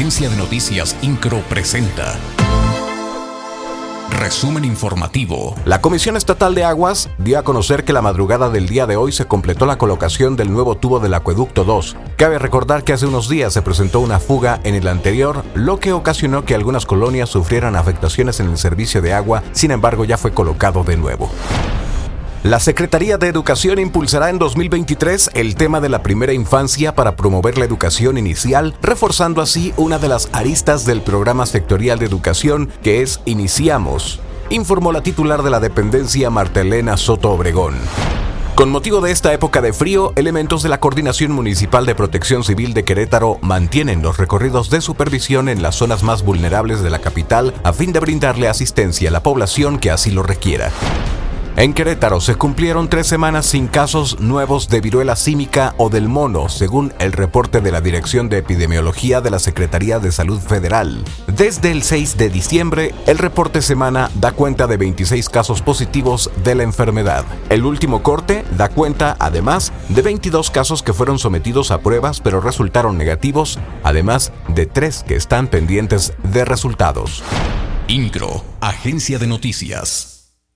Agencia de Noticias Incro presenta. Resumen informativo. La Comisión Estatal de Aguas dio a conocer que la madrugada del día de hoy se completó la colocación del nuevo tubo del acueducto 2. Cabe recordar que hace unos días se presentó una fuga en el anterior, lo que ocasionó que algunas colonias sufrieran afectaciones en el servicio de agua, sin embargo ya fue colocado de nuevo. La Secretaría de Educación impulsará en 2023 el tema de la primera infancia para promover la educación inicial, reforzando así una de las aristas del programa sectorial de educación que es Iniciamos, informó la titular de la dependencia Martelena Soto Obregón. Con motivo de esta época de frío, elementos de la Coordinación Municipal de Protección Civil de Querétaro mantienen los recorridos de supervisión en las zonas más vulnerables de la capital a fin de brindarle asistencia a la población que así lo requiera. En Querétaro se cumplieron tres semanas sin casos nuevos de viruela símica o del mono, según el reporte de la Dirección de Epidemiología de la Secretaría de Salud Federal. Desde el 6 de diciembre, el reporte semana da cuenta de 26 casos positivos de la enfermedad. El último corte da cuenta, además, de 22 casos que fueron sometidos a pruebas pero resultaron negativos, además de tres que están pendientes de resultados. Incro, Agencia de Noticias.